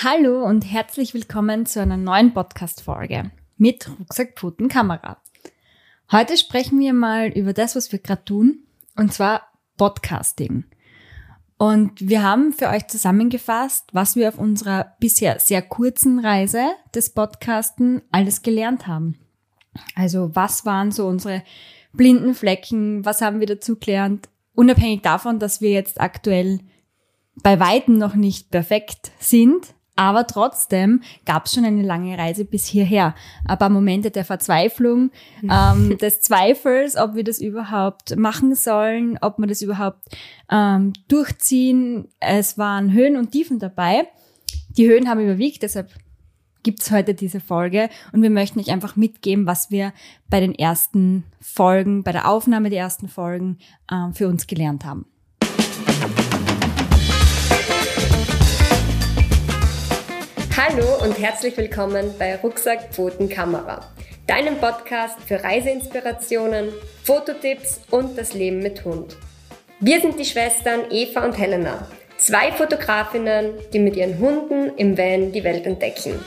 Hallo und herzlich willkommen zu einer neuen Podcast-Folge mit Rucksack, Pfoten, Kamera. Heute sprechen wir mal über das, was wir gerade tun, und zwar Podcasting. Und wir haben für euch zusammengefasst, was wir auf unserer bisher sehr kurzen Reise des Podcasten alles gelernt haben. Also was waren so unsere blinden Flecken, was haben wir dazu gelernt, unabhängig davon, dass wir jetzt aktuell bei weitem noch nicht perfekt sind, aber trotzdem gab es schon eine lange Reise bis hierher. Ein paar Momente der Verzweiflung, ähm, des Zweifels, ob wir das überhaupt machen sollen, ob wir das überhaupt ähm, durchziehen. Es waren Höhen und Tiefen dabei. Die Höhen haben überwiegt, deshalb gibt's heute diese Folge und wir möchten euch einfach mitgeben, was wir bei den ersten Folgen, bei der Aufnahme der ersten Folgen ähm, für uns gelernt haben. Hallo und herzlich willkommen bei Rucksack Pfoten Kamera, deinem Podcast für Reiseinspirationen, Fototipps und das Leben mit Hund. Wir sind die Schwestern Eva und Helena, zwei Fotografinnen, die mit ihren Hunden im Van die Welt entdecken.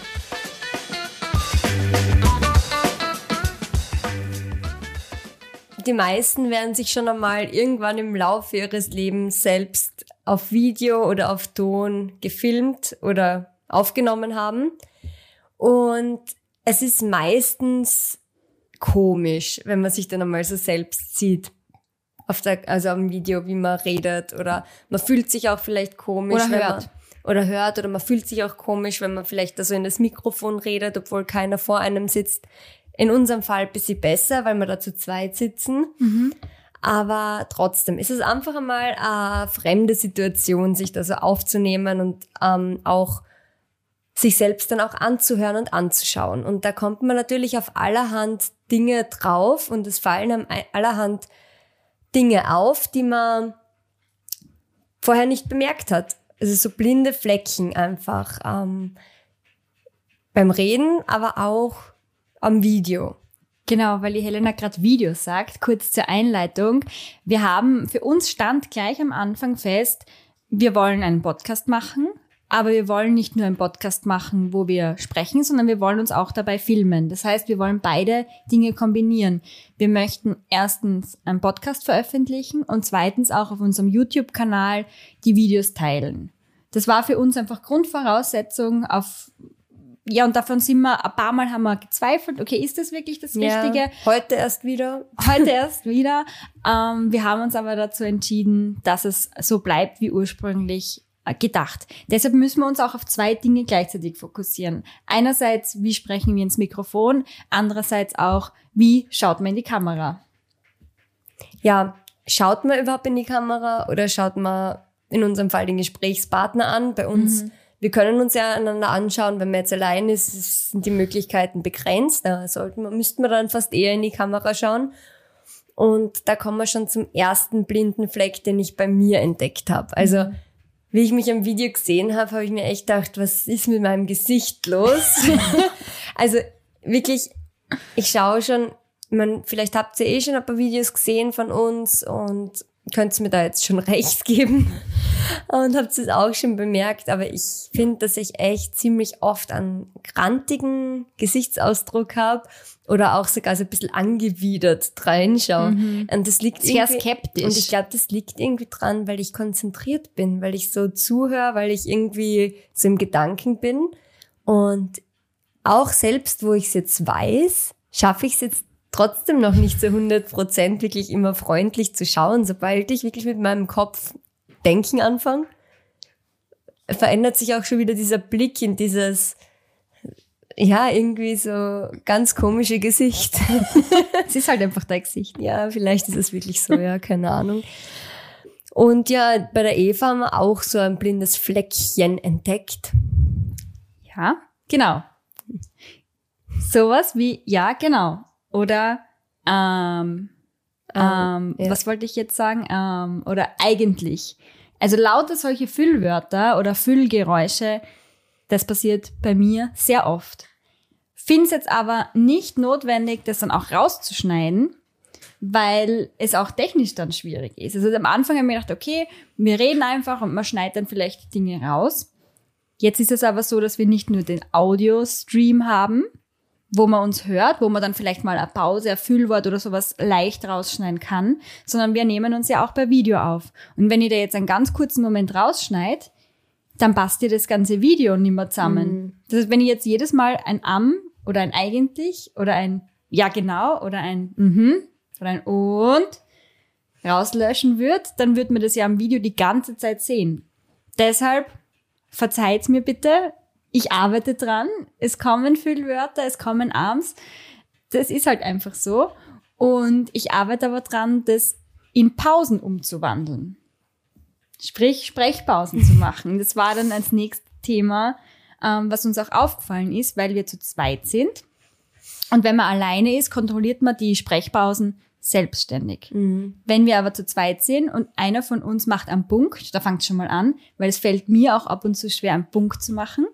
Die meisten werden sich schon einmal irgendwann im Laufe ihres Lebens selbst auf Video oder auf Ton gefilmt oder aufgenommen haben. Und es ist meistens komisch, wenn man sich dann einmal so selbst sieht. Auf der, also am Video, wie man redet oder man fühlt sich auch vielleicht komisch. Oder hört. Man, oder hört oder man fühlt sich auch komisch, wenn man vielleicht da so in das Mikrofon redet, obwohl keiner vor einem sitzt. In unserem Fall ein bisschen besser, weil wir da zu zweit sitzen. Mhm. Aber trotzdem ist es einfach einmal eine fremde Situation, sich da so aufzunehmen und ähm, auch sich selbst dann auch anzuhören und anzuschauen. Und da kommt man natürlich auf allerhand Dinge drauf und es fallen einem allerhand Dinge auf, die man vorher nicht bemerkt hat. Also so blinde Flecken einfach ähm, beim Reden, aber auch am Video. Genau, weil die Helena gerade Videos sagt, kurz zur Einleitung. Wir haben für uns stand gleich am Anfang fest, wir wollen einen Podcast machen, aber wir wollen nicht nur einen Podcast machen, wo wir sprechen, sondern wir wollen uns auch dabei filmen. Das heißt, wir wollen beide Dinge kombinieren. Wir möchten erstens einen Podcast veröffentlichen und zweitens auch auf unserem YouTube-Kanal die Videos teilen. Das war für uns einfach Grundvoraussetzung auf ja, und davon sind wir, ein paar Mal haben wir gezweifelt, okay, ist das wirklich das Richtige? Ja, heute erst wieder. Heute erst wieder. Ähm, wir haben uns aber dazu entschieden, dass es so bleibt wie ursprünglich gedacht. Deshalb müssen wir uns auch auf zwei Dinge gleichzeitig fokussieren. Einerseits, wie sprechen wir ins Mikrofon? Andererseits auch, wie schaut man in die Kamera? Ja, schaut man überhaupt in die Kamera oder schaut man in unserem Fall den Gesprächspartner an? Bei uns, mhm. wir können uns ja einander anschauen, wenn man jetzt allein ist, sind die Möglichkeiten begrenzt. Da sollten müssten wir dann fast eher in die Kamera schauen. Und da kommen wir schon zum ersten blinden Fleck, den ich bei mir entdeckt habe. Also mhm wie ich mich am Video gesehen habe, habe ich mir echt gedacht, was ist mit meinem Gesicht los? also wirklich, ich schaue schon, man, vielleicht habt ihr eh schon ein paar Videos gesehen von uns und könnt mir da jetzt schon recht geben und habt es auch schon bemerkt, aber ich finde, dass ich echt ziemlich oft einen grantigen Gesichtsausdruck habe oder auch sogar so ein bisschen angewidert reinschaue. Mhm. Und das liegt sehr skeptisch. Und ich glaube, das liegt irgendwie dran, weil ich konzentriert bin, weil ich so zuhöre, weil ich irgendwie so im Gedanken bin. Und auch selbst, wo ich es jetzt weiß, schaffe ich es jetzt trotzdem noch nicht zu 100 Prozent wirklich immer freundlich zu schauen. Sobald ich wirklich mit meinem Kopf denken anfange, verändert sich auch schon wieder dieser Blick in dieses, ja, irgendwie so ganz komische Gesicht. es ist halt einfach dein Gesicht. Ja, vielleicht ist es wirklich so, ja, keine Ahnung. Und ja, bei der Eva haben wir auch so ein blindes Fleckchen entdeckt. Ja, genau. Sowas wie, ja, genau. Oder, ähm, ähm, ja. was wollte ich jetzt sagen? Ähm, oder eigentlich. Also lauter solche Füllwörter oder Füllgeräusche das passiert bei mir sehr oft. Finde es jetzt aber nicht notwendig, das dann auch rauszuschneiden, weil es auch technisch dann schwierig ist. Also am Anfang habe ich mir gedacht, okay, wir reden einfach und man schneidet dann vielleicht Dinge raus. Jetzt ist es aber so, dass wir nicht nur den Audio-Stream haben, wo man uns hört, wo man dann vielleicht mal eine Pause, ein Füllwort oder sowas leicht rausschneiden kann, sondern wir nehmen uns ja auch bei Video auf. Und wenn ihr da jetzt einen ganz kurzen Moment rausschneidet, dann passt ihr das ganze Video nicht mehr zusammen. Mhm. Das heißt, wenn ich jetzt jedes Mal ein am oder ein eigentlich oder ein ja genau oder ein mhm oder ein und rauslöschen würde, dann würde man das ja am Video die ganze Zeit sehen. Deshalb verzeiht's mir bitte, ich arbeite dran. Es kommen Füllwörter, es kommen Arms. Das ist halt einfach so. Und ich arbeite aber dran, das in Pausen umzuwandeln. Sprich, Sprechpausen zu machen. Das war dann als nächstes Thema, ähm, was uns auch aufgefallen ist, weil wir zu zweit sind. Und wenn man alleine ist, kontrolliert man die Sprechpausen selbstständig. Mhm. Wenn wir aber zu zweit sind und einer von uns macht einen Punkt, da fängt schon mal an, weil es fällt mir auch ab und zu schwer, einen Punkt zu machen.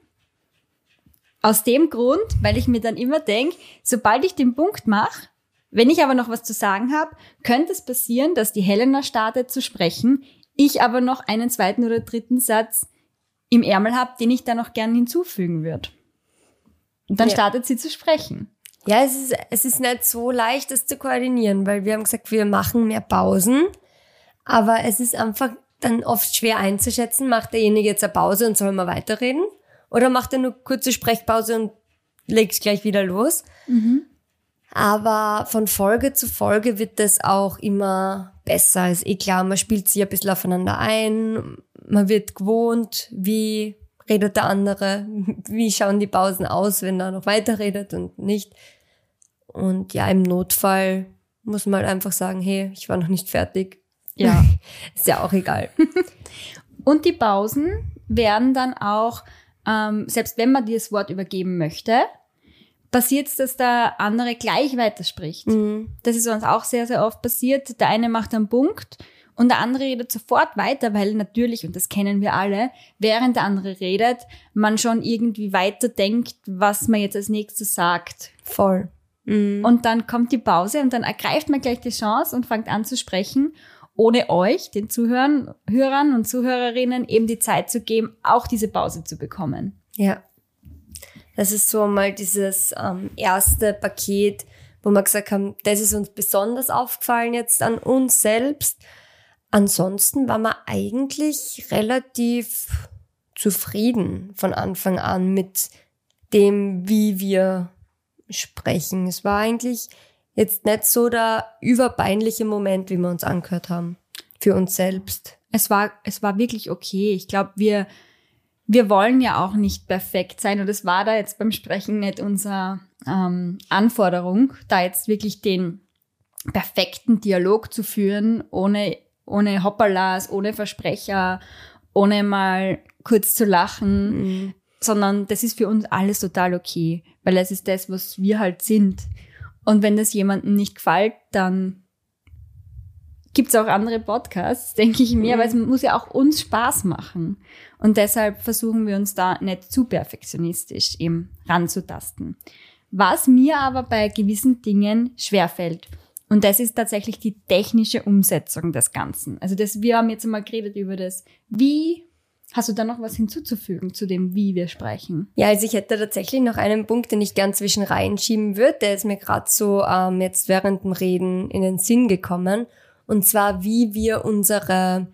Aus dem Grund, weil ich mir dann immer denke, sobald ich den Punkt mache, wenn ich aber noch was zu sagen habe, könnte es passieren, dass die Helena startet zu sprechen, ich aber noch einen zweiten oder dritten Satz im Ärmel habe, den ich da noch gern hinzufügen würde. Und dann ja. startet sie zu sprechen. Ja, es ist, es ist nicht so leicht, das zu koordinieren, weil wir haben gesagt, wir machen mehr Pausen, aber es ist einfach dann oft schwer einzuschätzen, macht derjenige jetzt eine Pause und soll mal weiterreden? Oder macht er nur kurze Sprechpause und legt gleich wieder los? Mhm. Aber von Folge zu Folge wird das auch immer besser. Ist eh klar, man spielt sich ein bisschen aufeinander ein, man wird gewohnt, wie redet der andere, wie schauen die Pausen aus, wenn er noch weiterredet und nicht. Und ja, im Notfall muss man halt einfach sagen, hey, ich war noch nicht fertig. Ja. Ist ja auch egal. und die Pausen werden dann auch ähm, selbst wenn man dir das Wort übergeben möchte, passiert es, dass der andere gleich weiterspricht. Mhm. Das ist uns auch sehr, sehr oft passiert. Der eine macht einen Punkt und der andere redet sofort weiter, weil natürlich, und das kennen wir alle, während der andere redet, man schon irgendwie weiter denkt, was man jetzt als nächstes sagt. Voll. Mhm. Und dann kommt die Pause und dann ergreift man gleich die Chance und fängt an zu sprechen ohne euch, den Zuhörern Hörern und Zuhörerinnen, eben die Zeit zu geben, auch diese Pause zu bekommen. Ja. Das ist so mal dieses ähm, erste Paket, wo wir gesagt haben, das ist uns besonders aufgefallen jetzt an uns selbst. Ansonsten war man eigentlich relativ zufrieden von Anfang an mit dem, wie wir sprechen. Es war eigentlich jetzt nicht so der überbeinliche Moment, wie wir uns angehört haben. Für uns selbst. Es war, es war wirklich okay. Ich glaube, wir, wir wollen ja auch nicht perfekt sein und es war da jetzt beim Sprechen nicht unsere ähm, Anforderung, da jetzt wirklich den perfekten Dialog zu führen, ohne, ohne Hoppalas, ohne Versprecher, ohne mal kurz zu lachen, mhm. sondern das ist für uns alles total okay, weil es ist das, was wir halt sind. Und wenn das jemandem nicht gefällt, dann gibt es auch andere Podcasts, denke ich mir, mhm. aber es muss ja auch uns Spaß machen. Und deshalb versuchen wir uns da nicht zu perfektionistisch eben ranzutasten. Was mir aber bei gewissen Dingen schwerfällt, und das ist tatsächlich die technische Umsetzung des Ganzen. Also das, wir haben jetzt einmal geredet über das, wie Hast du da noch was hinzuzufügen zu dem, wie wir sprechen? Ja, also ich hätte tatsächlich noch einen Punkt, den ich gern zwischen reinschieben würde. Der ist mir gerade so ähm, jetzt während dem Reden in den Sinn gekommen. Und zwar, wie wir unsere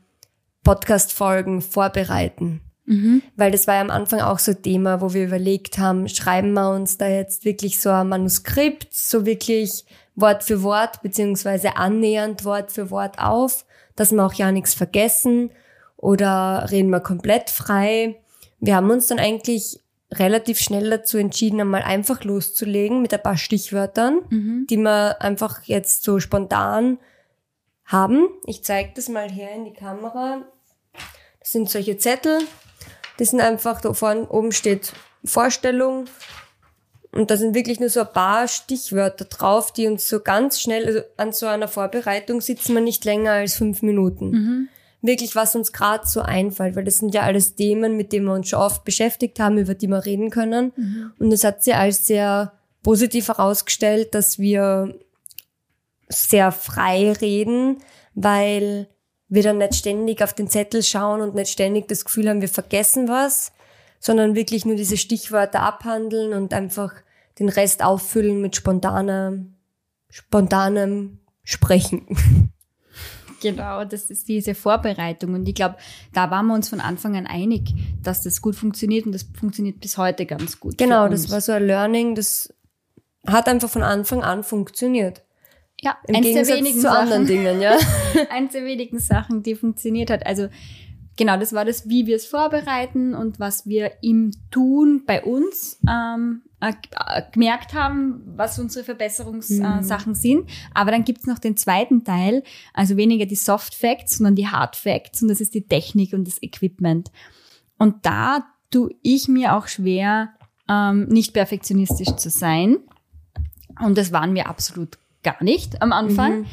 Podcast-Folgen vorbereiten. Mhm. Weil das war ja am Anfang auch so Thema, wo wir überlegt haben, schreiben wir uns da jetzt wirklich so ein Manuskript, so wirklich Wort für Wort, beziehungsweise annähernd Wort für Wort auf, dass wir auch ja nichts vergessen oder reden wir komplett frei. Wir haben uns dann eigentlich relativ schnell dazu entschieden, einmal einfach loszulegen mit ein paar Stichwörtern, mhm. die wir einfach jetzt so spontan haben. Ich zeige das mal her in die Kamera. Das sind solche Zettel. Die sind einfach, da vorne oben steht Vorstellung. Und da sind wirklich nur so ein paar Stichwörter drauf, die uns so ganz schnell, also an so einer Vorbereitung sitzen wir nicht länger als fünf Minuten. Mhm wirklich, was uns gerade so einfällt, weil das sind ja alles Themen, mit denen wir uns schon oft beschäftigt haben, über die wir reden können. Mhm. Und es hat sich als sehr positiv herausgestellt, dass wir sehr frei reden, weil wir dann nicht ständig auf den Zettel schauen und nicht ständig das Gefühl haben, wir vergessen was, sondern wirklich nur diese Stichwörter abhandeln und einfach den Rest auffüllen mit spontanem, spontanem Sprechen. Genau, das ist diese Vorbereitung. Und ich glaube, da waren wir uns von Anfang an einig, dass das gut funktioniert und das funktioniert bis heute ganz gut. Genau, das war so ein Learning, das hat einfach von Anfang an funktioniert. Ja, Im eins Gegensatz der wenigen zu anderen Sachen, Dingen, ja. eins der wenigen Sachen, die funktioniert hat. Also genau, das war das, wie wir es vorbereiten und was wir im Tun bei uns ähm, äh, gemerkt haben, was unsere Verbesserungssachen sind. Aber dann gibt's noch den zweiten Teil, also weniger die Soft Facts, sondern die Hard Facts und das ist die Technik und das Equipment. Und da tue ich mir auch schwer, ähm, nicht perfektionistisch zu sein. Und das waren wir absolut gar nicht am Anfang.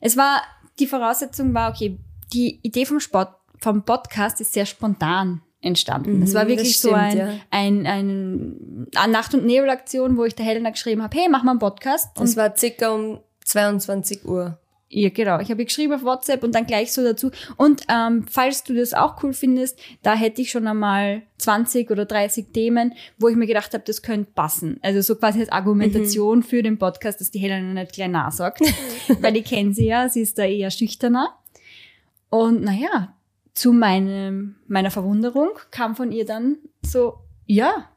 Es war, die Voraussetzung war, okay, die Idee vom Sport, vom Podcast ist sehr spontan entstanden. Es war Mhm, wirklich das so stimmt, ein, ja. ein, ein, eine Nacht- und Nebelaktion, wo ich der Helena geschrieben habe, hey, mach mal einen Podcast. Und war circa um 22 Uhr. Ja, genau. Ich habe ihr geschrieben auf WhatsApp und dann gleich so dazu. Und ähm, falls du das auch cool findest, da hätte ich schon einmal 20 oder 30 Themen, wo ich mir gedacht habe, das könnte passen. Also so quasi als Argumentation für den Podcast, dass die Helena nicht gleich nachsagt. Weil ich kenne sie ja, sie ist da eher schüchterner. Und naja, zu meinem, meiner Verwunderung kam von ihr dann so, ja,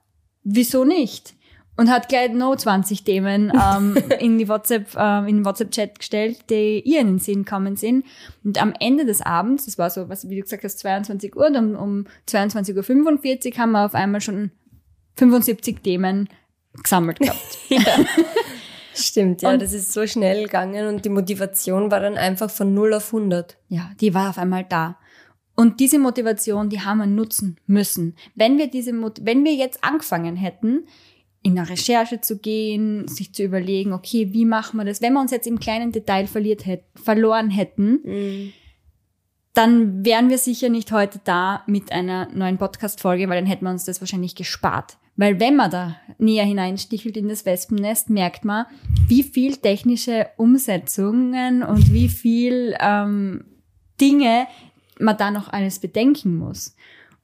wieso nicht? Und hat gleich noch 20 Themen ähm, in die WhatsApp, ähm, in den WhatsApp-Chat gestellt, die ihr in den Sinn kommen sind. Und am Ende des Abends, das war so, was wie du gesagt hast, 22 Uhr, dann um 22.45 Uhr haben wir auf einmal schon 75 Themen gesammelt gehabt. Stimmt, ja, Und- das ist so schnell gegangen und die Motivation war dann einfach von 0 auf 100. Ja, die war auf einmal da. Und diese Motivation, die haben wir nutzen müssen. Wenn wir diese, wenn wir jetzt angefangen hätten, in eine Recherche zu gehen, sich zu überlegen, okay, wie machen wir das? Wenn wir uns jetzt im kleinen Detail verliert hätt, verloren hätten, dann wären wir sicher nicht heute da mit einer neuen Podcast-Folge, weil dann hätten wir uns das wahrscheinlich gespart. Weil wenn man da näher hineinstichelt in das Wespennest, merkt man, wie viel technische Umsetzungen und wie viel ähm, Dinge man da noch alles bedenken muss.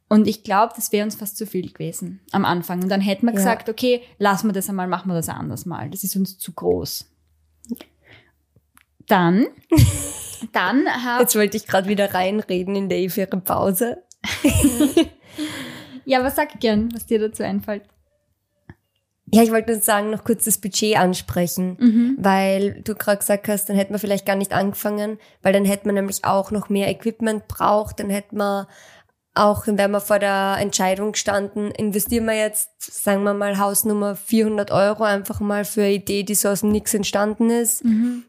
Und ich glaube, das wäre uns fast zu viel gewesen am Anfang. Und dann hätten wir Ja. gesagt, okay, lassen wir das einmal, machen wir das anders mal. Das ist uns zu groß. Dann, dann habe Jetzt wollte ich gerade wieder reinreden in der ihre Pause. Ja, was sag gern, was dir dazu einfällt? Ja, ich wollte nur sagen, noch kurz das Budget ansprechen, weil du gerade gesagt hast, dann hätten wir vielleicht gar nicht angefangen, weil dann hätte man nämlich auch noch mehr Equipment braucht, dann hätte man auch, wären wir vor der Entscheidung gestanden, investieren wir jetzt, sagen wir mal, Hausnummer 400 Euro einfach mal für eine Idee, die so aus dem Nix entstanden ist,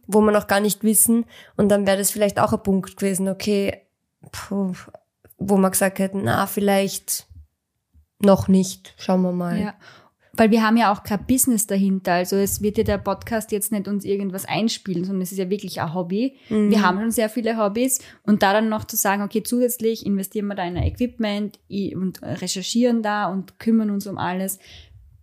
wo wir noch gar nicht wissen. Und dann wäre das vielleicht auch ein Punkt gewesen, okay, puh, wo wir gesagt hätten, na, vielleicht noch nicht, schauen wir mal. Ja. Weil wir haben ja auch kein Business dahinter. Also es wird ja der Podcast jetzt nicht uns irgendwas einspielen, sondern es ist ja wirklich ein Hobby. Wir haben schon sehr viele Hobbys und da dann noch zu sagen, okay, zusätzlich investieren wir da in ein Equipment und recherchieren da und kümmern uns um alles.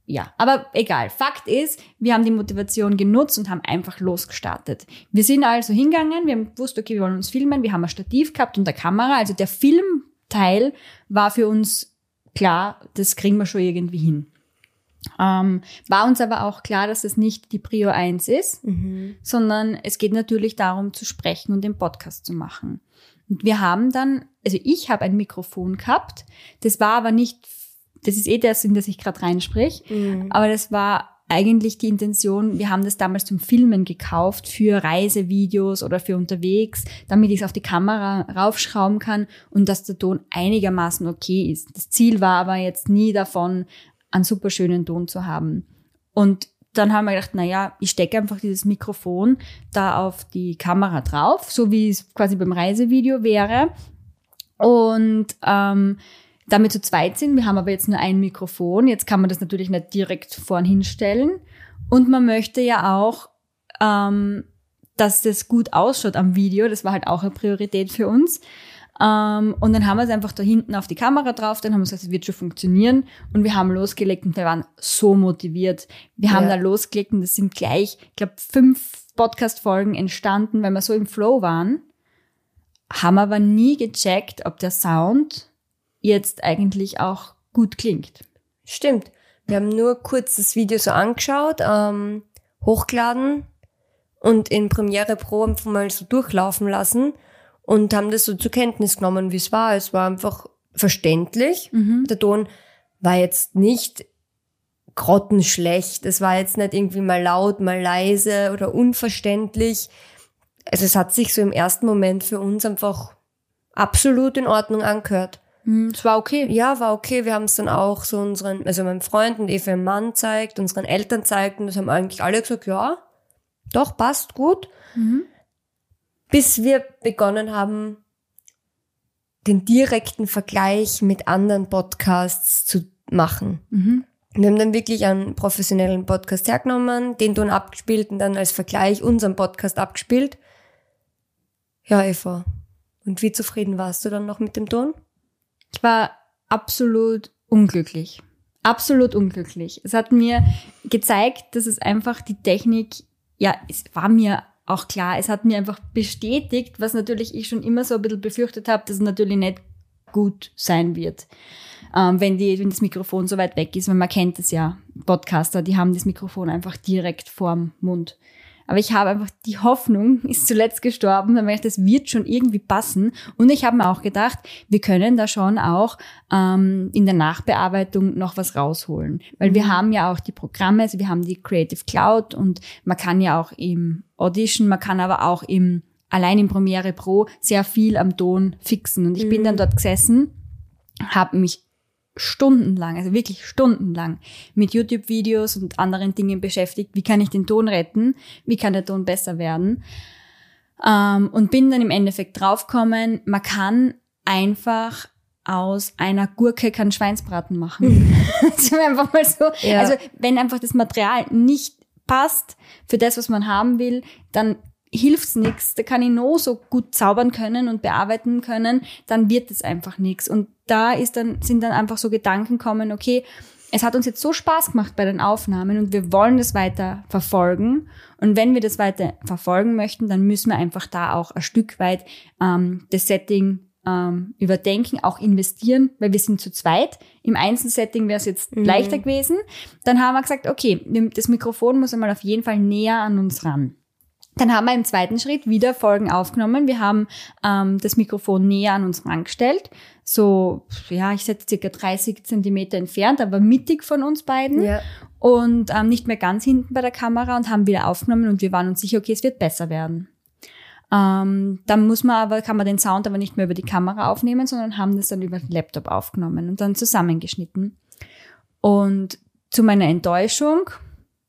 Ja, aber egal. Fakt ist, wir haben die Motivation genutzt und haben einfach losgestartet. Wir sind also hingegangen, wir haben gewusst, okay, wir wollen uns filmen, wir haben ein Stativ gehabt und eine Kamera. Also der Filmteil war für uns klar, das kriegen wir schon irgendwie hin. Ähm, war uns aber auch klar, dass es nicht die Prio 1 ist, sondern es geht natürlich darum zu sprechen und den Podcast zu machen. Und wir haben dann, also ich habe ein Mikrofon gehabt, das war aber nicht, das ist eh das, in das ich gerade reinsprich, aber das war eigentlich die Intention, wir haben das damals zum Filmen gekauft für Reisevideos oder für unterwegs, damit ich es auf die Kamera raufschrauben kann und dass der Ton einigermaßen okay ist. Das Ziel war aber jetzt nie davon, einen super schönen Ton zu haben. Und dann haben wir gedacht, na ja, ich stecke einfach dieses Mikrofon da auf die Kamera drauf, so wie es quasi beim Reisevideo wäre. Und ähm, damit zu zweit sind. Wir haben aber jetzt nur ein Mikrofon. Jetzt kann man das natürlich nicht direkt vorn hinstellen. Und man möchte ja auch, ähm, dass das gut ausschaut am Video. Das war halt auch eine Priorität für uns. Ähm, und dann haben wir es einfach da hinten auf die Kamera drauf, dann haben wir gesagt, es wird schon funktionieren. Und wir haben losgelegt und wir waren so motiviert. Wir haben Ja. da losgelegt und es sind gleich, ich glaube, fünf Podcast-Folgen entstanden, weil wir so im Flow waren. Haben aber nie gecheckt, ob der Sound jetzt eigentlich auch gut klingt. Stimmt. Wir haben nur kurz das Video so angeschaut, ähm, hochgeladen und in Premiere Pro einfach mal so durchlaufen lassen und haben das so zur Kenntnis genommen, wie es war. Es war einfach verständlich. Mhm. Der Ton war jetzt nicht grottenschlecht. Es war jetzt nicht irgendwie mal laut, mal leise oder unverständlich. Also es hat sich so im ersten Moment für uns einfach absolut in Ordnung angehört. Hm, Es war okay. Ja, war okay. Wir haben es dann auch so unseren, also meinem Freund und Eva Mann zeigt, unseren Eltern zeigt und das haben eigentlich alle gesagt, ja, doch, passt gut. Mhm. Bis wir begonnen haben, den direkten Vergleich mit anderen Podcasts zu machen. Mhm. Wir haben dann wirklich einen professionellen Podcast hergenommen, den Ton abgespielt und dann als Vergleich unseren Podcast abgespielt. Ja, Eva. Und wie zufrieden warst du dann noch mit dem Ton? Ich war absolut unglücklich. Absolut unglücklich. Es hat mir gezeigt, dass es einfach die Technik, ja, es war mir auch klar, es hat mir einfach bestätigt, was natürlich ich schon immer so ein bisschen befürchtet habe, dass es natürlich nicht gut sein wird, ähm, wenn, die, wenn das Mikrofon so weit weg ist, weil man kennt es ja, Podcaster, die haben das Mikrofon einfach direkt vorm Mund. Aber ich habe einfach, die Hoffnung ist zuletzt gestorben, dann merke ich, das wird schon irgendwie passen. Und ich habe mir auch gedacht, wir können da schon auch ähm, in der Nachbearbeitung noch was rausholen. Weil wir haben ja auch die Programme, also wir haben die Creative Cloud und man kann ja auch im Audition, man kann aber auch im, allein im Premiere Pro sehr viel am Ton fixen. Und ich bin dann dort gesessen, habe mich stundenlang, also wirklich stundenlang mit YouTube-Videos und anderen Dingen beschäftigt. Wie kann ich den Ton retten? Wie kann der Ton besser werden? Ähm, und bin dann im Endeffekt draufgekommen, man kann einfach aus einer Gurke keinen Schweinsbraten machen. das ist einfach mal so. Ja. Also wenn einfach das Material nicht passt für das, was man haben will, dann hilft's nix. Da kann ich noch so gut zaubern können und bearbeiten können, dann wird es einfach nix. Und da ist dann, sind dann einfach so Gedanken kommen, okay, es hat uns jetzt so Spaß gemacht bei den Aufnahmen und wir wollen das weiter verfolgen. Und wenn wir das weiter verfolgen möchten, dann müssen wir einfach da auch ein Stück weit ähm, das Setting ähm, überdenken, auch investieren, weil wir sind zu zweit. Im Einzelsetting wäre es jetzt leichter gewesen. Dann haben wir gesagt, okay, das Mikrofon muss einmal auf jeden Fall näher an uns ran. Dann haben wir im zweiten Schritt wieder Folgen aufgenommen. Wir haben ähm, das Mikrofon näher an uns rangestellt. So, ja, ich setze circa 30 Zentimeter entfernt, aber mittig von uns beiden. Ja. Und ähm, nicht mehr ganz hinten bei der Kamera und haben wieder aufgenommen und wir waren uns sicher, okay, es wird besser werden. Ähm, dann muss man aber, kann man den Sound aber nicht mehr über die Kamera aufnehmen, sondern haben das dann über den Laptop aufgenommen und dann zusammengeschnitten. Und zu meiner Enttäuschung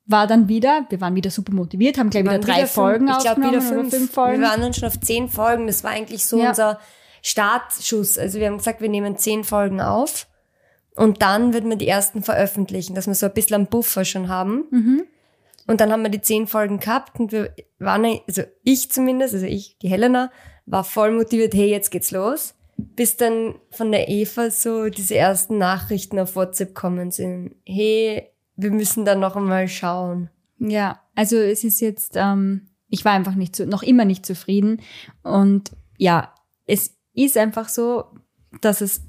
war dann wieder, wir waren wieder super motiviert, haben gleich wieder drei wieder Folgen fünf, ich glaube wieder fünf. fünf Folgen. Wir waren dann schon auf zehn Folgen. Das war eigentlich so Ja. unser Startschuss. Also wir haben gesagt, wir nehmen zehn Folgen auf und dann wird man die ersten veröffentlichen, dass wir so ein bisschen einen Buffer schon haben. Mhm. Und dann haben wir die zehn Folgen gehabt und wir waren, also ich zumindest, also ich, die Helena, war voll motiviert, hey, jetzt geht's los. Bis dann von der Eva so diese ersten Nachrichten auf WhatsApp kommen sind. Hey, wir müssen dann noch einmal schauen. Ja, also es ist jetzt, ähm, ich war einfach nicht zu, noch immer nicht zufrieden. Und ja, es ist einfach so, dass es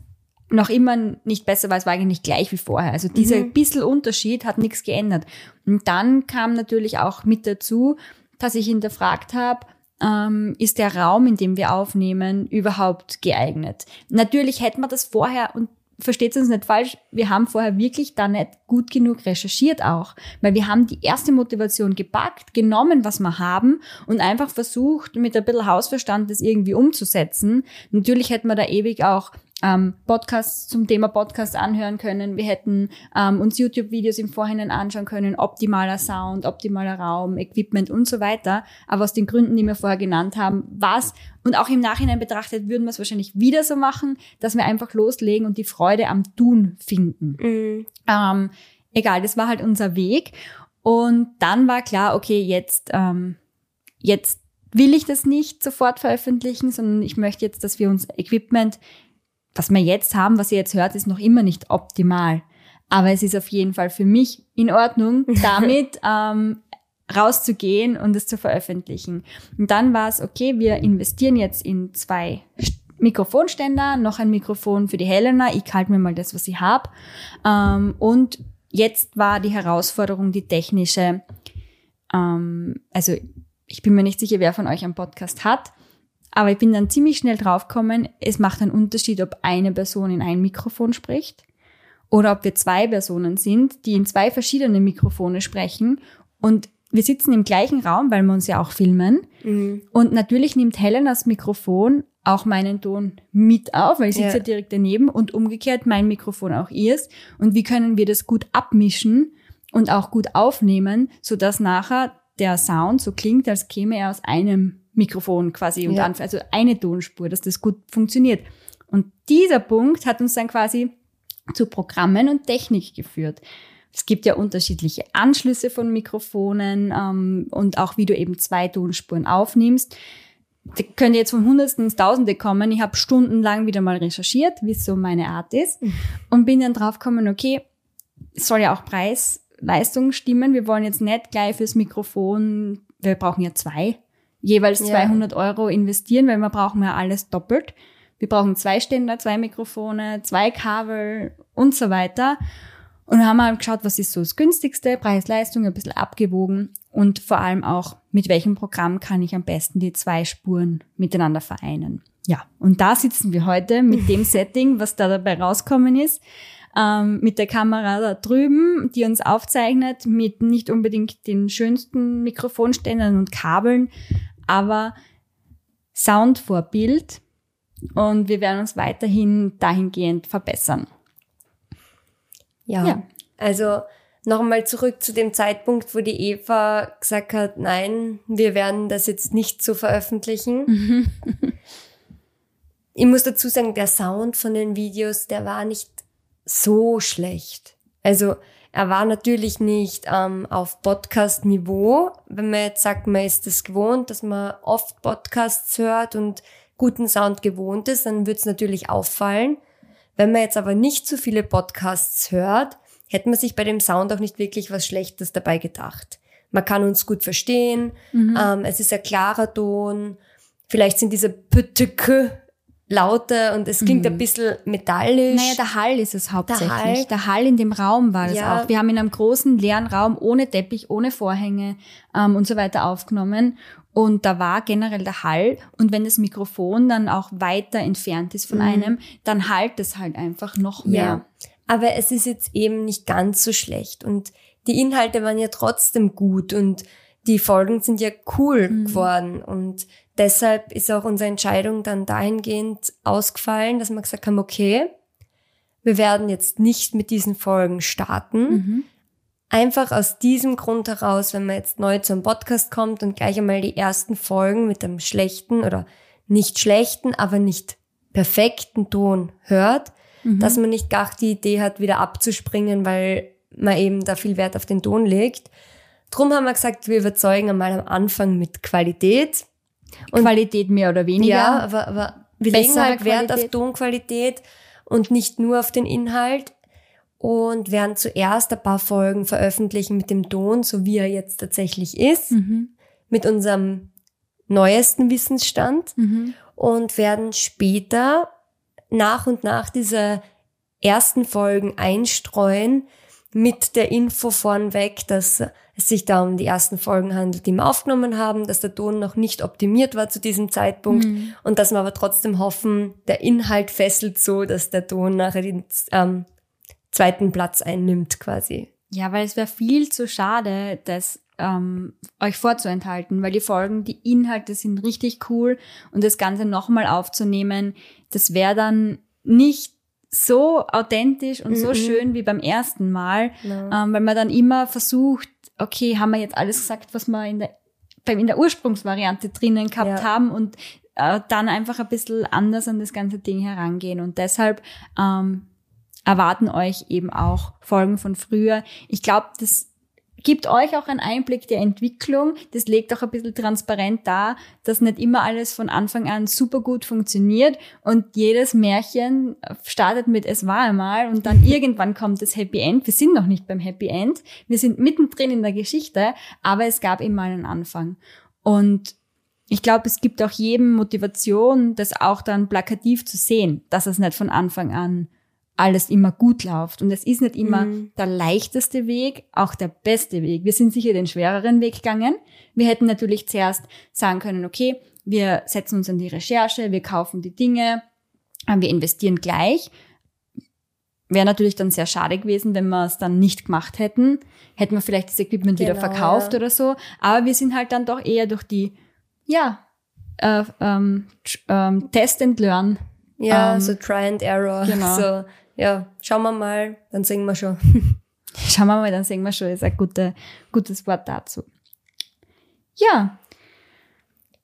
noch immer nicht besser war, es war eigentlich nicht gleich wie vorher. Also dieser bisschen Unterschied hat nichts geändert. Und dann kam natürlich auch mit dazu, dass ich hinterfragt habe, ähm, ist der Raum, in dem wir aufnehmen, überhaupt geeignet? Natürlich hätte man das vorher und versteht uns nicht falsch, wir haben vorher wirklich da nicht gut genug recherchiert auch, weil wir haben die erste Motivation gepackt, genommen, was wir haben und einfach versucht, mit ein bisschen Hausverstand das irgendwie umzusetzen. Natürlich hätten wir da ewig auch ähm, Podcasts zum Thema Podcast anhören können. Wir hätten ähm, uns YouTube-Videos im Vorhinein anschauen können, optimaler Sound, optimaler Raum, Equipment und so weiter. Aber aus den Gründen, die wir vorher genannt haben, was und auch im Nachhinein betrachtet, würden wir es wahrscheinlich wieder so machen, dass wir einfach loslegen und die Freude am Tun finden. Ähm, egal, das war halt unser Weg. Und dann war klar, okay, jetzt, ähm, jetzt will ich das nicht sofort veröffentlichen, sondern ich möchte jetzt, dass wir uns Equipment, was wir jetzt haben, was ihr jetzt hört, ist noch immer nicht optimal. Aber es ist auf jeden Fall für mich in Ordnung, damit ähm, rauszugehen und es zu veröffentlichen. Und dann war es, okay, wir investieren jetzt in zwei Mikrofonständer, noch ein Mikrofon für die Helena. Ich halte mir mal das, was ich habe. Ähm, und jetzt war die Herausforderung die technische. Ähm, also ich bin mir nicht sicher, wer von euch einen Podcast hat, aber ich bin dann ziemlich schnell draufgekommen, es macht einen Unterschied, ob eine Person in ein Mikrofon spricht oder ob wir zwei Personen sind, die in zwei verschiedene Mikrofone sprechen und wir sitzen im gleichen Raum, weil wir uns ja auch filmen. Mhm. Und natürlich nimmt Helenas Mikrofon auch meinen Ton mit auf, weil ich sitze ja. direkt daneben und umgekehrt mein Mikrofon auch ihrs. Und wie können wir das gut abmischen und auch gut aufnehmen, so dass nachher der Sound so klingt, als käme er aus einem Mikrofon quasi und ja. also eine Tonspur, dass das gut funktioniert. Und dieser Punkt hat uns dann quasi zu Programmen und Technik geführt. Es gibt ja unterschiedliche Anschlüsse von Mikrofonen ähm, und auch wie du eben zwei Tonspuren aufnimmst. Da könnt ihr jetzt von Hundertsten ins Tausende kommen. Ich habe stundenlang wieder mal recherchiert, wie so meine Art ist mhm. und bin dann drauf gekommen, okay, es soll ja auch Preis, Leistung stimmen. Wir wollen jetzt nicht gleich fürs Mikrofon, wir brauchen ja zwei, jeweils ja. 200 Euro investieren, weil wir brauchen ja alles doppelt. Wir brauchen zwei Ständer, zwei Mikrofone, zwei Kabel und so weiter. Und haben halt geschaut, was ist so das günstigste, Preis-Leistung, ein bisschen abgewogen und vor allem auch, mit welchem Programm kann ich am besten die zwei Spuren miteinander vereinen. Ja, und da sitzen wir heute mit dem Setting, was da dabei rauskommen ist, ähm, mit der Kamera da drüben, die uns aufzeichnet, mit nicht unbedingt den schönsten Mikrofonständern und Kabeln, aber Sound vor Bild. Und wir werden uns weiterhin dahingehend verbessern. Ja. ja. Also nochmal zurück zu dem Zeitpunkt, wo die Eva gesagt hat, nein, wir werden das jetzt nicht so veröffentlichen. ich muss dazu sagen, der Sound von den Videos, der war nicht so schlecht. Also er war natürlich nicht ähm, auf Podcast-Niveau. Wenn man jetzt sagt, man ist es das gewohnt, dass man oft Podcasts hört und guten Sound gewohnt ist, dann wird es natürlich auffallen. Wenn man jetzt aber nicht so viele Podcasts hört, hätte man sich bei dem Sound auch nicht wirklich was Schlechtes dabei gedacht. Man kann uns gut verstehen, mhm. ähm, es ist ein klarer Ton, vielleicht sind diese Püteke lauter und es klingt mhm. ein bisschen metallisch. Naja, der Hall ist es hauptsächlich. Der Hall, der Hall in dem Raum war das ja. auch. Wir haben in einem großen leeren Raum ohne Teppich, ohne Vorhänge ähm, und so weiter aufgenommen. Und da war generell der Hall. Und wenn das Mikrofon dann auch weiter entfernt ist von mhm. einem, dann halt es halt einfach noch mehr. Ja. Aber es ist jetzt eben nicht ganz so schlecht. Und die Inhalte waren ja trotzdem gut und die Folgen sind ja cool mhm. geworden. Und deshalb ist auch unsere Entscheidung dann dahingehend ausgefallen, dass wir gesagt haben, okay, wir werden jetzt nicht mit diesen Folgen starten, mhm. Einfach aus diesem Grund heraus, wenn man jetzt neu zum Podcast kommt und gleich einmal die ersten Folgen mit einem schlechten oder nicht schlechten, aber nicht perfekten Ton hört, mhm. dass man nicht gar die Idee hat, wieder abzuspringen, weil man eben da viel Wert auf den Ton legt. Drum haben wir gesagt, wir überzeugen einmal am Anfang mit Qualität. Und Qualität mehr oder weniger. Ja, aber, aber wir legen halt Wert auf Tonqualität und nicht nur auf den Inhalt und werden zuerst ein paar Folgen veröffentlichen mit dem Ton, so wie er jetzt tatsächlich ist, mhm. mit unserem neuesten Wissensstand mhm. und werden später nach und nach diese ersten Folgen einstreuen mit der Info vornweg, dass es sich da um die ersten Folgen handelt, die wir aufgenommen haben, dass der Ton noch nicht optimiert war zu diesem Zeitpunkt mhm. und dass wir aber trotzdem hoffen, der Inhalt fesselt so, dass der Ton nachher die, ähm, zweiten Platz einnimmt quasi. Ja, weil es wäre viel zu schade, das ähm, euch vorzuenthalten, weil die Folgen, die Inhalte sind richtig cool und das Ganze nochmal aufzunehmen, das wäre dann nicht so authentisch und mhm. so schön wie beim ersten Mal, ja. ähm, weil man dann immer versucht, okay, haben wir jetzt alles gesagt, was wir in der, in der Ursprungsvariante drinnen gehabt ja. haben und äh, dann einfach ein bisschen anders an das ganze Ding herangehen und deshalb ähm, erwarten euch eben auch Folgen von früher. Ich glaube, das gibt euch auch einen Einblick der Entwicklung. Das legt auch ein bisschen transparent dar, dass nicht immer alles von Anfang an super gut funktioniert und jedes Märchen startet mit es war einmal und dann irgendwann kommt das Happy End. Wir sind noch nicht beim Happy End. Wir sind mittendrin in der Geschichte, aber es gab eben mal einen Anfang. Und ich glaube, es gibt auch jedem Motivation, das auch dann plakativ zu sehen, dass es nicht von Anfang an alles immer gut läuft. Und es ist nicht immer mhm. der leichteste Weg, auch der beste Weg. Wir sind sicher den schwereren Weg gegangen. Wir hätten natürlich zuerst sagen können, okay, wir setzen uns an die Recherche, wir kaufen die Dinge, wir investieren gleich. Wäre natürlich dann sehr schade gewesen, wenn wir es dann nicht gemacht hätten. Hätten wir vielleicht das Equipment genau, wieder verkauft ja. oder so. Aber wir sind halt dann doch eher durch die, ja, äh, ähm, ähm, Test and Learn. Ja, ähm, so Try and Error. Genau. So, ja, schauen wir mal, dann singen wir schon. schauen wir mal, dann singen wir schon, ist ein gute, gutes Wort dazu. Ja,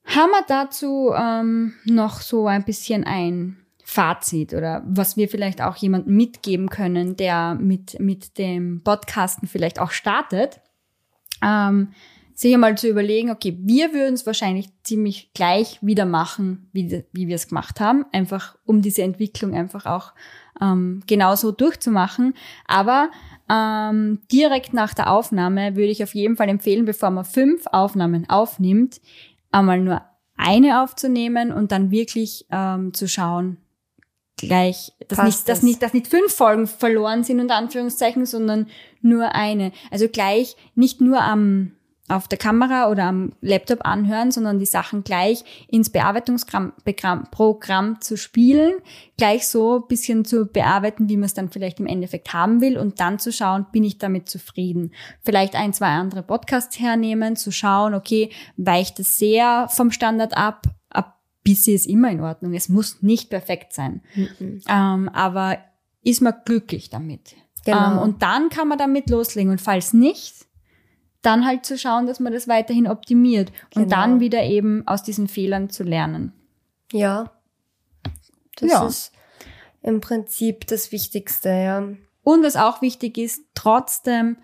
haben wir dazu ähm, noch so ein bisschen ein Fazit oder was wir vielleicht auch jemandem mitgeben können, der mit, mit dem Podcasten vielleicht auch startet, ähm, sich einmal zu überlegen, okay, wir würden es wahrscheinlich ziemlich gleich wieder machen, wie, wie wir es gemacht haben, einfach um diese Entwicklung einfach auch ähm, genauso durchzumachen. Aber ähm, direkt nach der Aufnahme würde ich auf jeden Fall empfehlen, bevor man fünf Aufnahmen aufnimmt, einmal nur eine aufzunehmen und dann wirklich ähm, zu schauen, gleich, dass nicht, dass nicht, dass nicht fünf Folgen verloren sind, unter Anführungszeichen, sondern nur eine. Also gleich nicht nur am auf der Kamera oder am Laptop anhören, sondern die Sachen gleich ins Bearbeitungsprogramm zu spielen, gleich so bisschen zu bearbeiten, wie man es dann vielleicht im Endeffekt haben will und dann zu schauen, bin ich damit zufrieden. Vielleicht ein, zwei andere Podcasts hernehmen, zu schauen, okay, weicht es sehr vom Standard ab, ab bisschen ist immer in Ordnung. Es muss nicht perfekt sein. Mhm. Ähm, aber ist man glücklich damit. Genau. Ähm, und dann kann man damit loslegen. Und falls nicht, dann halt zu schauen, dass man das weiterhin optimiert und genau. dann wieder eben aus diesen Fehlern zu lernen. Ja. Das ja. ist im Prinzip das Wichtigste, ja. Und was auch wichtig ist, trotzdem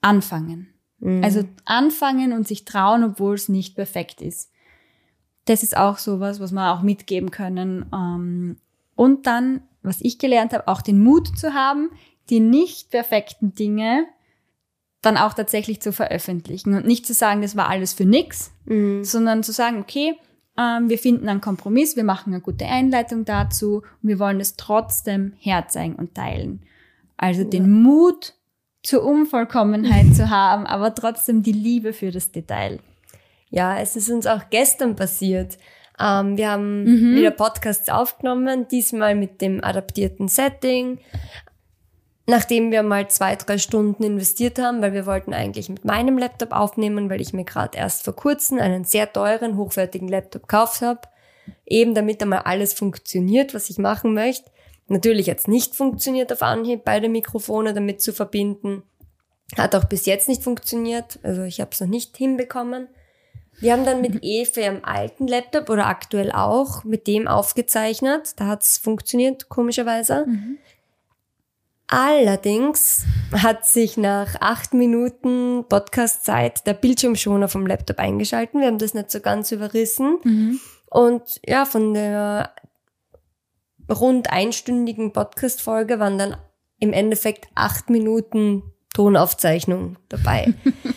anfangen. Mhm. Also anfangen und sich trauen, obwohl es nicht perfekt ist. Das ist auch sowas, was wir auch mitgeben können. Ähm, und dann, was ich gelernt habe, auch den Mut zu haben, die nicht perfekten Dinge dann auch tatsächlich zu veröffentlichen und nicht zu sagen, das war alles für nix, mhm. sondern zu sagen, okay, ähm, wir finden einen Kompromiss, wir machen eine gute Einleitung dazu und wir wollen es trotzdem herzeigen und teilen. Also ja. den Mut zur Unvollkommenheit zu haben, aber trotzdem die Liebe für das Detail. Ja, es ist uns auch gestern passiert. Ähm, wir haben mhm. wieder Podcasts aufgenommen, diesmal mit dem adaptierten Setting nachdem wir mal zwei, drei Stunden investiert haben, weil wir wollten eigentlich mit meinem Laptop aufnehmen, weil ich mir gerade erst vor kurzem einen sehr teuren, hochwertigen Laptop gekauft habe, eben damit einmal alles funktioniert, was ich machen möchte. Natürlich jetzt nicht funktioniert auf Anhieb, beide Mikrofone damit zu verbinden. Hat auch bis jetzt nicht funktioniert, also ich habe es noch nicht hinbekommen. Wir haben dann mit Efe am alten Laptop oder aktuell auch mit dem aufgezeichnet. Da hat es funktioniert, komischerweise. Mhm. Allerdings hat sich nach acht Minuten Podcast-Zeit der Bildschirmschoner vom Laptop eingeschalten. Wir haben das nicht so ganz überrissen. Mhm. Und ja, von der rund einstündigen Podcast-Folge waren dann im Endeffekt acht Minuten Tonaufzeichnung dabei.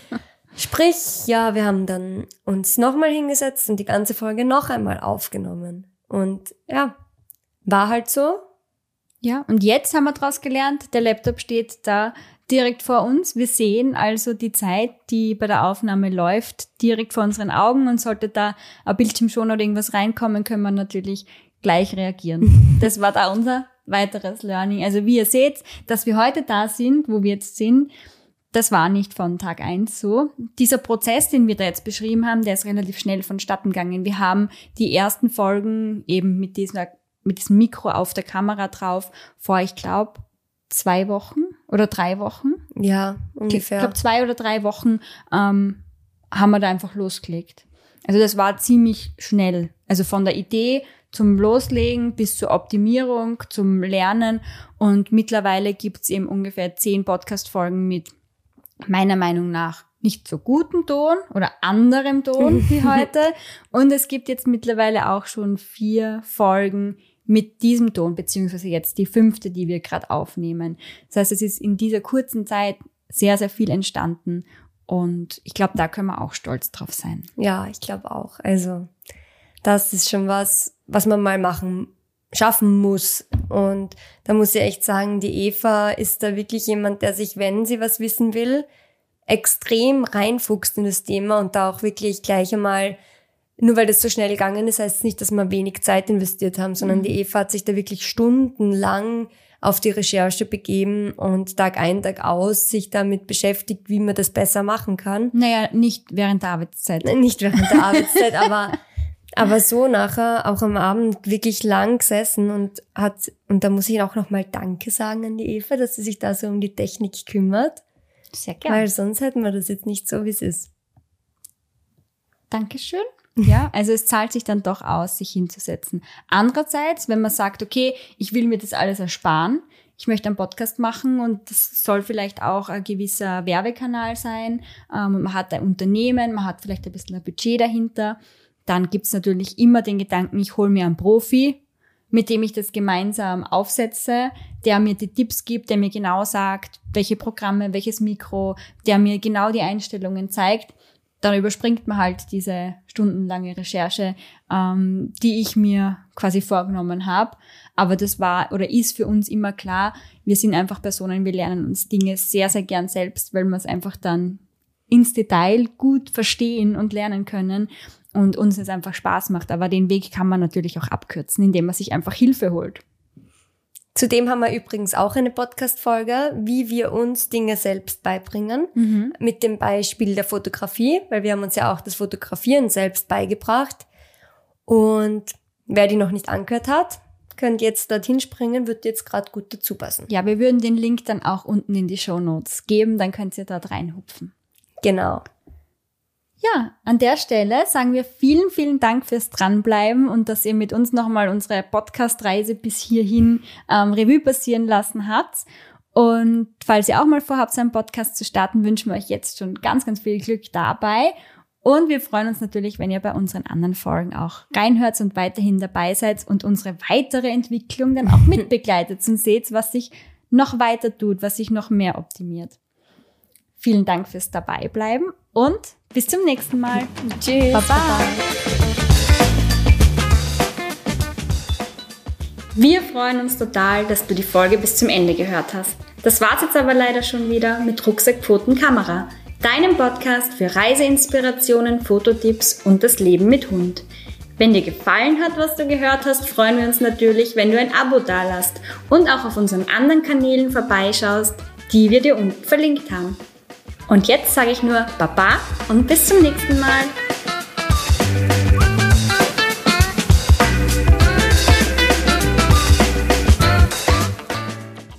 Sprich, ja, wir haben dann uns nochmal hingesetzt und die ganze Folge noch einmal aufgenommen. Und ja, war halt so. Ja, und jetzt haben wir daraus gelernt, der Laptop steht da direkt vor uns. Wir sehen also die Zeit, die bei der Aufnahme läuft, direkt vor unseren Augen und sollte da ein Bildschirm schon oder irgendwas reinkommen, können wir natürlich gleich reagieren. Das war da unser weiteres Learning. Also wie ihr seht, dass wir heute da sind, wo wir jetzt sind, das war nicht von Tag eins so. Dieser Prozess, den wir da jetzt beschrieben haben, der ist relativ schnell vonstatten gegangen. Wir haben die ersten Folgen eben mit dieser mit diesem Mikro auf der Kamera drauf vor, ich glaube, zwei Wochen oder drei Wochen. Ja, ungefähr. Ich glaube, zwei oder drei Wochen ähm, haben wir da einfach losgelegt. Also das war ziemlich schnell. Also von der Idee zum Loslegen bis zur Optimierung, zum Lernen. Und mittlerweile gibt's eben ungefähr zehn Podcast-Folgen mit meiner Meinung nach nicht so guten Ton oder anderem Ton wie heute. Und es gibt jetzt mittlerweile auch schon vier Folgen mit diesem Ton, beziehungsweise jetzt die fünfte, die wir gerade aufnehmen. Das heißt, es ist in dieser kurzen Zeit sehr, sehr viel entstanden. Und ich glaube, da können wir auch stolz drauf sein. Ja, ich glaube auch. Also, das ist schon was, was man mal machen, schaffen muss. Und da muss ich echt sagen, die Eva ist da wirklich jemand, der sich, wenn sie was wissen will, extrem reinfuchst in das Thema und da auch wirklich gleich einmal nur weil das so schnell gegangen ist, heißt es nicht, dass wir wenig Zeit investiert haben, sondern mhm. die Eva hat sich da wirklich stundenlang auf die Recherche begeben und Tag ein, Tag aus sich damit beschäftigt, wie man das besser machen kann. Naja, nicht während der Arbeitszeit. Nicht während der Arbeitszeit, aber, aber so nachher auch am Abend wirklich lang gesessen und hat, und da muss ich auch nochmal Danke sagen an die Eva, dass sie sich da so um die Technik kümmert. Sehr gerne. Weil sonst hätten wir das jetzt nicht so, wie es ist. Dankeschön. Ja, also es zahlt sich dann doch aus, sich hinzusetzen. Andererseits, wenn man sagt, okay, ich will mir das alles ersparen, ich möchte einen Podcast machen und das soll vielleicht auch ein gewisser Werbekanal sein. Ähm, man hat ein Unternehmen, man hat vielleicht ein bisschen ein Budget dahinter. Dann gibt's natürlich immer den Gedanken, ich hole mir einen Profi, mit dem ich das gemeinsam aufsetze, der mir die Tipps gibt, der mir genau sagt, welche Programme, welches Mikro, der mir genau die Einstellungen zeigt dann überspringt man halt diese stundenlange Recherche, ähm, die ich mir quasi vorgenommen habe. Aber das war oder ist für uns immer klar, wir sind einfach Personen, wir lernen uns Dinge sehr, sehr gern selbst, weil wir es einfach dann ins Detail gut verstehen und lernen können und uns es einfach Spaß macht. Aber den Weg kann man natürlich auch abkürzen, indem man sich einfach Hilfe holt. Zudem haben wir übrigens auch eine Podcast-Folge, wie wir uns Dinge selbst beibringen, mhm. mit dem Beispiel der Fotografie, weil wir haben uns ja auch das Fotografieren selbst beigebracht. Und wer die noch nicht angehört hat, könnt jetzt dorthin springen, wird jetzt gerade gut dazu passen. Ja, wir würden den Link dann auch unten in die Show Notes geben, dann könnt ihr dort reinhupfen. Genau. Ja, an der Stelle sagen wir vielen, vielen Dank fürs Dranbleiben und dass ihr mit uns nochmal unsere Podcast-Reise bis hierhin ähm, Revue passieren lassen habt. Und falls ihr auch mal vorhabt, so einen Podcast zu starten, wünschen wir euch jetzt schon ganz, ganz viel Glück dabei. Und wir freuen uns natürlich, wenn ihr bei unseren anderen Folgen auch reinhört und weiterhin dabei seid und unsere weitere Entwicklung dann auch mitbegleitet und seht, was sich noch weiter tut, was sich noch mehr optimiert. Vielen Dank fürs Dabeibleiben und bis zum nächsten Mal. Tschüss. Baba. Wir freuen uns total, dass du die Folge bis zum Ende gehört hast. Das war's jetzt aber leider schon wieder mit Rucksack, Pfoten, Kamera, deinem Podcast für Reiseinspirationen, Fototipps und das Leben mit Hund. Wenn dir gefallen hat, was du gehört hast, freuen wir uns natürlich, wenn du ein Abo dalasst und auch auf unseren anderen Kanälen vorbeischaust, die wir dir unten verlinkt haben. Und jetzt sage ich nur Baba und bis zum nächsten Mal.